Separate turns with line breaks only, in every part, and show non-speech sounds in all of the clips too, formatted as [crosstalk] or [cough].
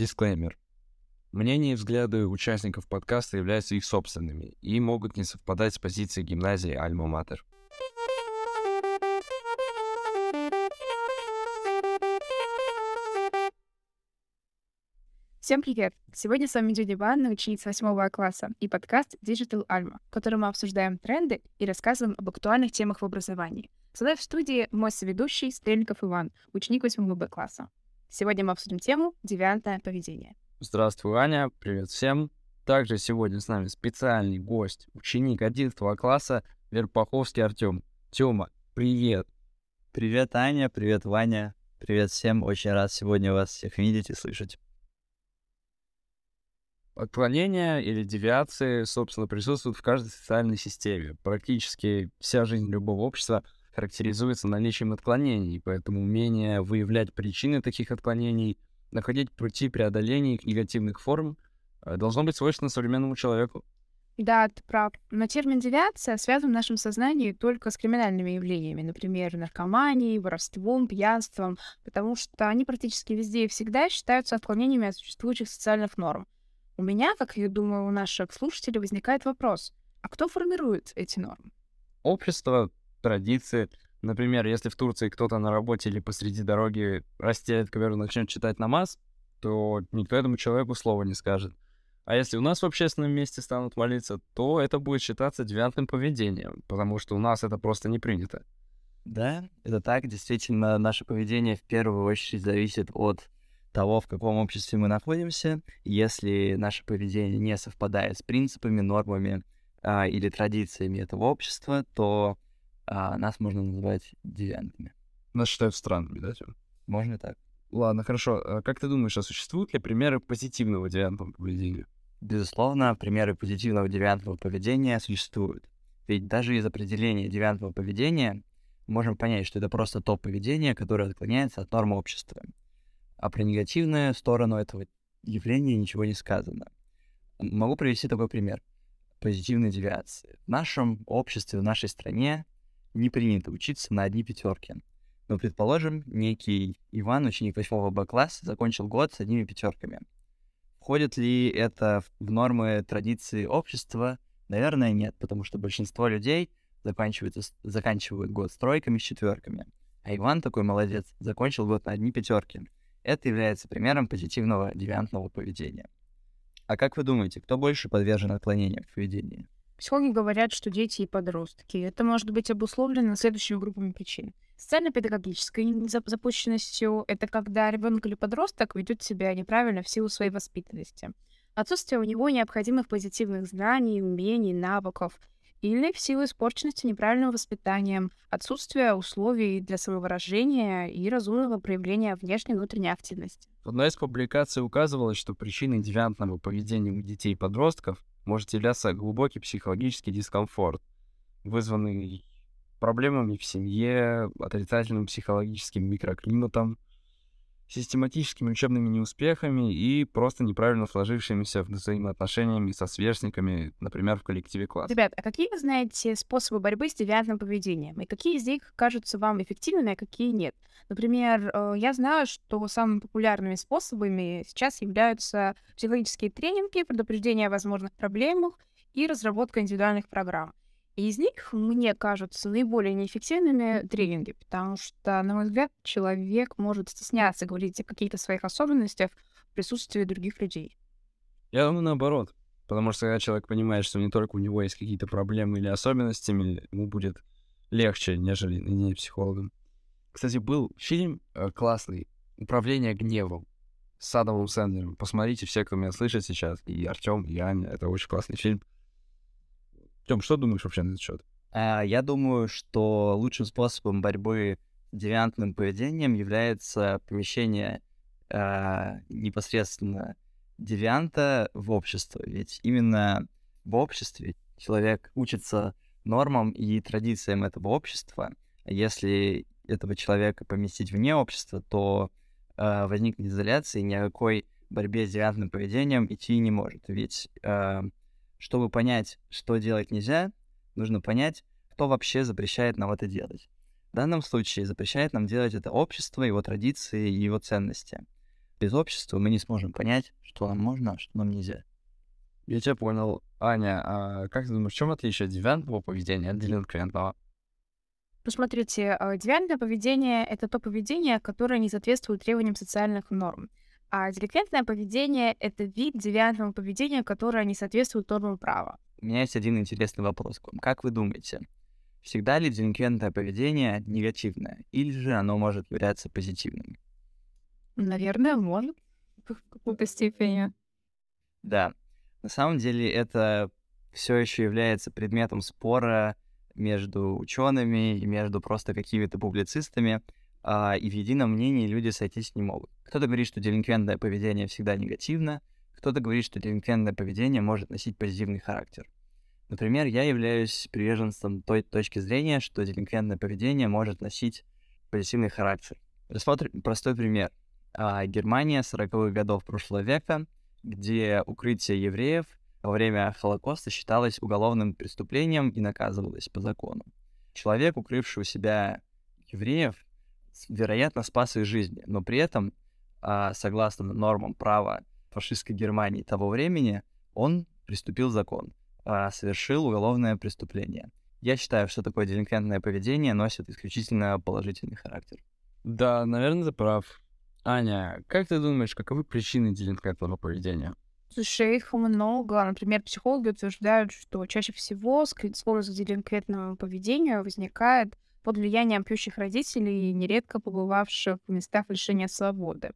Дисклеймер. Мнения и взгляды участников подкаста являются их собственными и могут не совпадать с позицией гимназии Альма-Матер.
Всем привет! Сегодня с вами Дюня Ивановна, ученица 8 класса, и подкаст Digital Alma, в котором мы обсуждаем тренды и рассказываем об актуальных темах в образовании. Со мной в студии мой соведущий Стрельников Иван, ученик 8 Б класса. Сегодня мы обсудим тему «Девиантное поведение».
Здравствуй, Аня, привет всем. Также сегодня с нами специальный гость, ученик 11 класса Верпаховский Артем. Тёма, привет!
Привет, Аня, привет, Ваня. Привет всем, очень рад сегодня вас всех видеть и слышать.
Отклонения или девиации, собственно, присутствуют в каждой социальной системе. Практически вся жизнь любого общества характеризуется наличием отклонений, поэтому умение выявлять причины таких отклонений, находить пути преодоления их негативных форм э, должно быть свойственно современному человеку.
Да, ты прав. Но термин «девиация» связан в нашем сознании только с криминальными явлениями, например, наркоманией, воровством, пьянством, потому что они практически везде и всегда считаются отклонениями от существующих социальных норм. У меня, как я думаю, у наших слушателей возникает вопрос, а кто формирует эти нормы?
Общество, традиции. Например, если в Турции кто-то на работе или посреди дороги расстелит ковер и начнет читать намаз, то никто этому человеку слова не скажет. А если у нас в общественном месте станут молиться, то это будет считаться девиантным поведением, потому что у нас это просто не принято.
Да, это так. Действительно, наше поведение в первую очередь зависит от того, в каком обществе мы находимся. Если наше поведение не совпадает с принципами, нормами а, или традициями этого общества, то а, нас можно называть девиантами.
Нас считают странными, да, Тём?
Можно так.
Ладно, хорошо. А как ты думаешь, а существуют ли примеры позитивного девиантного поведения?
Безусловно, примеры позитивного девиантного поведения существуют. Ведь даже из определения девиантного поведения можем понять, что это просто то поведение, которое отклоняется от нормы общества. А про негативную сторону этого явления ничего не сказано. Могу привести такой пример позитивной девиации. В нашем обществе, в нашей стране не принято учиться на одни пятерки. Но, предположим, некий Иван, ученик 8 Б класса, закончил год с одними пятерками. Входит ли это в нормы традиции общества? Наверное, нет, потому что большинство людей заканчивают, заканчивают год с тройками, с четверками. А Иван такой молодец, закончил год на одни пятерки. Это является примером позитивного девиантного поведения. А как вы думаете, кто больше подвержен отклонениям в поведении?
Психологи говорят, что дети и подростки. Это может быть обусловлено следующими группами причин. Социально-педагогической запущенностью — это когда ребенок или подросток ведет себя неправильно в силу своей воспитанности. Отсутствие у него необходимых позитивных знаний, умений, навыков — или в силу испорченности неправильным воспитанием, отсутствия условий для самовыражения и разумного проявления внешней и внутренней активности.
В одной из публикаций указывалось, что причиной девиантного поведения у детей и подростков может являться глубокий психологический дискомфорт, вызванный проблемами в семье, отрицательным психологическим микроклиматом, систематическими учебными неуспехами и просто неправильно сложившимися взаимоотношениями со сверстниками, например, в коллективе класса.
Ребят, а какие вы знаете способы борьбы с девиантным поведением? И какие из них кажутся вам эффективными, а какие нет? Например, э, я знаю, что самыми популярными способами сейчас являются психологические тренинги, предупреждение о возможных проблемах и разработка индивидуальных программ. И из них мне кажутся наиболее неэффективными тренинги, потому что, на мой взгляд, человек может стесняться говорить о каких-то своих особенностях в присутствии других людей.
Я думаю, наоборот. Потому что когда человек понимает, что не только у него есть какие-то проблемы или особенности, ему будет легче, нежели не психологом. Кстати, был фильм э, классный «Управление гневом» с Адамом Сэндлером. Посмотрите, все, кто меня слышит сейчас, и Артем, и Аня. Это очень классный фильм. Тём, что думаешь вообще на этот счет?
А, я думаю, что лучшим способом борьбы с девиантным поведением является помещение а, непосредственно девианта в общество. Ведь именно в обществе человек учится нормам и традициям этого общества. Если этого человека поместить вне общества, то э, возникнет изоляция, и ни о какой борьбе с девиантным поведением идти не может. Ведь э, чтобы понять, что делать нельзя, нужно понять, кто вообще запрещает нам это делать. В данном случае запрещает нам делать это общество, его традиции и его ценности. Без общества мы не сможем понять, что нам можно, а что нам нельзя.
Я тебя понял. Аня, а как ты думаешь, в чем отличие девиантного поведения от делинквентного?
Посмотрите, ну, девиантное поведение — это то поведение, которое не соответствует требованиям социальных норм. А деликвентное поведение — это вид девиантного поведения, которое не соответствует нормам права.
У меня есть один интересный вопрос к вам. Как вы думаете, всегда ли делинквентное поведение негативное, или же оно может являться позитивным?
Наверное, может [laughs] в какой-то степени.
Да. На самом деле это все еще является предметом спора между учеными и между просто какими-то публицистами, а, и в едином мнении люди сойтись не могут. Кто-то говорит, что делинквентное поведение всегда негативно, кто-то говорит, что делинквентное поведение может носить позитивный характер. Например, я являюсь приверженцем той точки зрения, что делинквентное поведение может носить позитивный характер. Рассмотрим простой пример. А, Германия 40-х годов прошлого века, где укрытие евреев во время Холокоста считалось уголовным преступлением и наказывалось по закону. Человек, укрывший у себя евреев, вероятно, спас их жизни, но при этом, а, согласно нормам права фашистской Германии того времени, он приступил закон, а, совершил уголовное преступление. Я считаю, что такое делинквентное поведение носит исключительно положительный характер.
Да, наверное, ты прав. Аня, как ты думаешь, каковы причины делинквентного поведения?
Слушай, их много. Например, психологи утверждают, что чаще всего склонность к делинквентному поведению возникает под влиянием пьющих родителей, нередко побывавших в местах лишения свободы.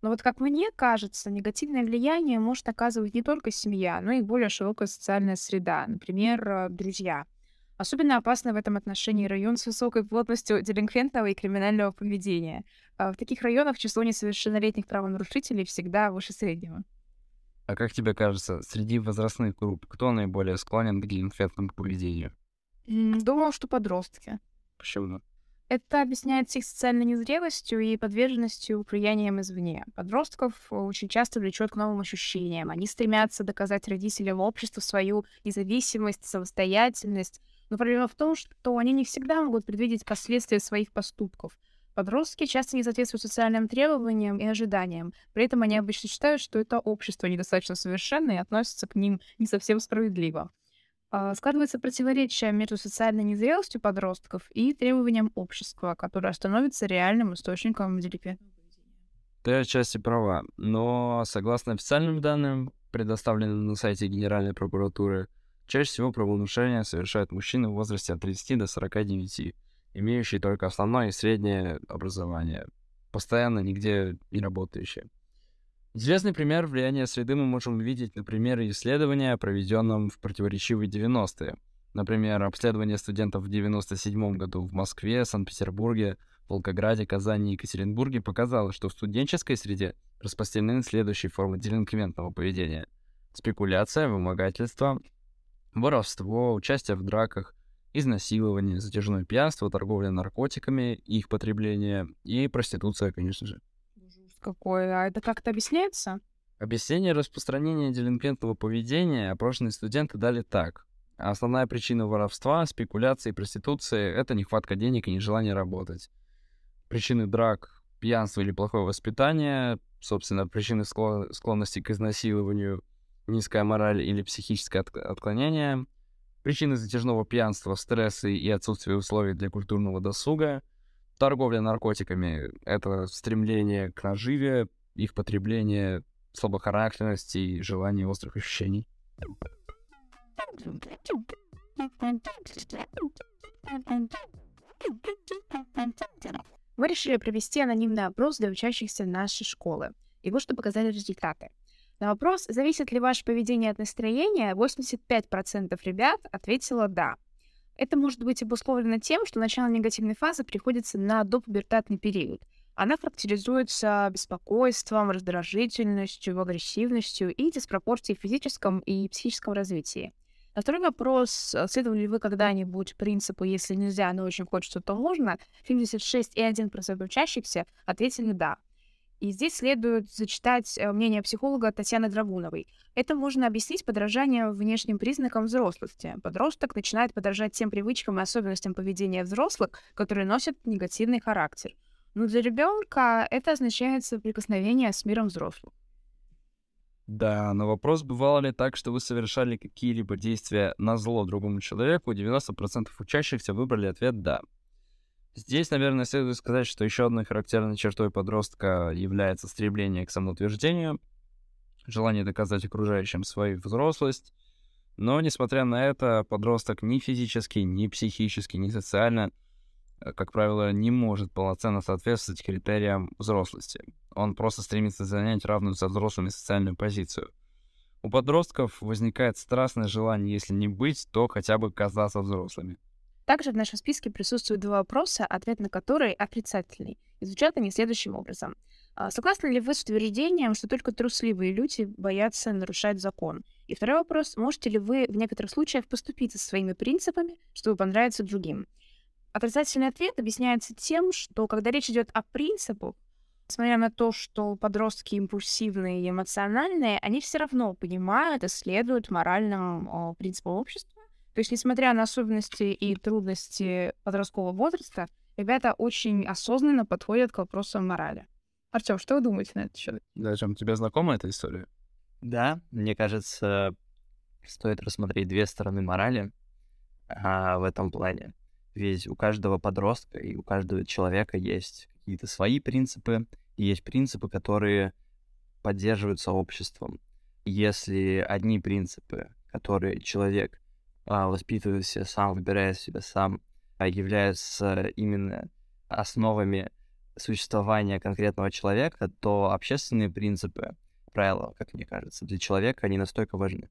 Но вот как мне кажется, негативное влияние может оказывать не только семья, но и более широкая социальная среда, например, э, друзья. Особенно опасно в этом отношении район с высокой плотностью делинквентного и криминального поведения. А в таких районах число несовершеннолетних правонарушителей всегда выше среднего.
А как тебе кажется, среди возрастных групп кто наиболее склонен к делинквентному поведению?
Думаю, что подростки.
Почему?
Это объясняется их социальной незрелостью и подверженностью влияниям извне. Подростков очень часто влечет к новым ощущениям. Они стремятся доказать родителям обществу свою независимость, самостоятельность. Но проблема в том, что они не всегда могут предвидеть последствия своих поступков. Подростки часто не соответствуют социальным требованиям и ожиданиям. При этом они обычно считают, что это общество недостаточно совершенно и относятся к ним не совсем справедливо. А, складывается противоречие между социальной незрелостью подростков и требованием общества, которое становится реальным источником деликвентного
Ты отчасти права, но согласно официальным данным, предоставленным на сайте Генеральной прокуратуры, чаще всего правонарушения совершают мужчины в возрасте от 30 до 49, имеющие только основное и среднее образование, постоянно нигде не работающие. Известный пример влияния среды мы можем увидеть на примере исследования, проведенном в противоречивые 90-е. Например, обследование студентов в 97 году в Москве, Санкт-Петербурге, Волгограде, Казани и Екатеринбурге показало, что в студенческой среде распространены следующие формы делинквентного поведения. Спекуляция, вымогательство, воровство, участие в драках, изнасилование, затяжное пьянство, торговля наркотиками, их потребление и проституция, конечно же
какой. А это как-то объясняется?
Объяснение распространения делинквентного поведения опрошенные студенты дали так. Основная причина воровства, спекуляции и проституции — это нехватка денег и нежелание работать. Причины драк, пьянства или плохое воспитание, собственно, причины склонности к изнасилованию, низкая мораль или психическое отклонение, причины затяжного пьянства, стрессы и отсутствие условий для культурного досуга — Торговля наркотиками — это стремление к наживе, их потребление, слабохарактерность и желание острых ощущений.
Мы решили провести анонимный опрос для учащихся нашей школы. И вот что показали результаты. На вопрос, зависит ли ваше поведение от настроения, 85% ребят ответило «да». Это может быть обусловлено тем, что начало негативной фазы приходится на допубертатный период. Она характеризуется беспокойством, раздражительностью, агрессивностью и диспропорцией в физическом и психическом развитии. На второй вопрос, следовали ли вы когда-нибудь принципу «если нельзя, но очень хочется, то можно», 76,1% учащихся ответили «да». И здесь следует зачитать э, мнение психолога Татьяны Драгуновой. Это можно объяснить подражанием внешним признакам взрослости. Подросток начинает подражать тем привычкам и особенностям поведения взрослых, которые носят негативный характер. Но для ребенка это означает соприкосновение с миром взрослых.
Да, но вопрос, бывало ли так, что вы совершали какие-либо действия на зло другому человеку, 90% учащихся выбрали ответ «да». Здесь, наверное, следует сказать, что еще одной характерной чертой подростка является стремление к самоутверждению, желание доказать окружающим свою взрослость. Но, несмотря на это, подросток ни физически, ни психически, ни социально, э, как правило, не может полноценно соответствовать критериям взрослости. Он просто стремится занять равную со взрослыми социальную позицию. У подростков возникает страстное желание, если не быть, то хотя бы казаться взрослыми.
Также в нашем списке присутствуют два вопроса, ответ на которые отрицательный. И звучат они следующим образом. А согласны ли вы с утверждением, что только трусливые люди боятся нарушать закон? И второй вопрос. Можете ли вы в некоторых случаях поступить со своими принципами, чтобы понравиться другим? Отрицательный ответ объясняется тем, что когда речь идет о принципах, несмотря на то, что подростки импульсивные и эмоциональные, они все равно понимают и следуют моральным о, принципам общества. То есть, несмотря на особенности и трудности подросткового возраста, ребята очень осознанно подходят к вопросам морали. Артем, что вы думаете на этот счет?
Да, Артем, тебе знакома эта история?
Да, мне кажется, стоит рассмотреть две стороны морали а, в этом плане. Ведь у каждого подростка и у каждого человека есть какие-то свои принципы, и есть принципы, которые поддерживаются обществом. Если одни принципы, которые человек а, воспитывает себя сам, выбирает себя сам, а, являются именно основами существования конкретного человека, то общественные принципы, правила, как мне кажется, для человека, они настолько важны.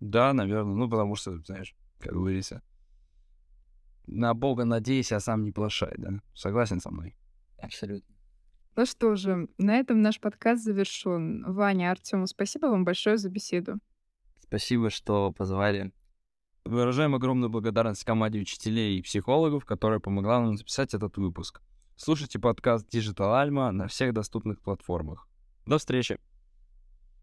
Да, наверное. Ну, потому что, знаешь, как говорится, на Бога надейся, а сам не плашай, да? Согласен со мной?
Абсолютно.
Ну что же, на этом наш подкаст завершен. Ваня, Артему, спасибо вам большое за беседу.
Спасибо, что позвали.
Выражаем огромную благодарность команде учителей и психологов, которая помогла нам записать этот выпуск. Слушайте подкаст Digital Alma на всех доступных платформах. До встречи!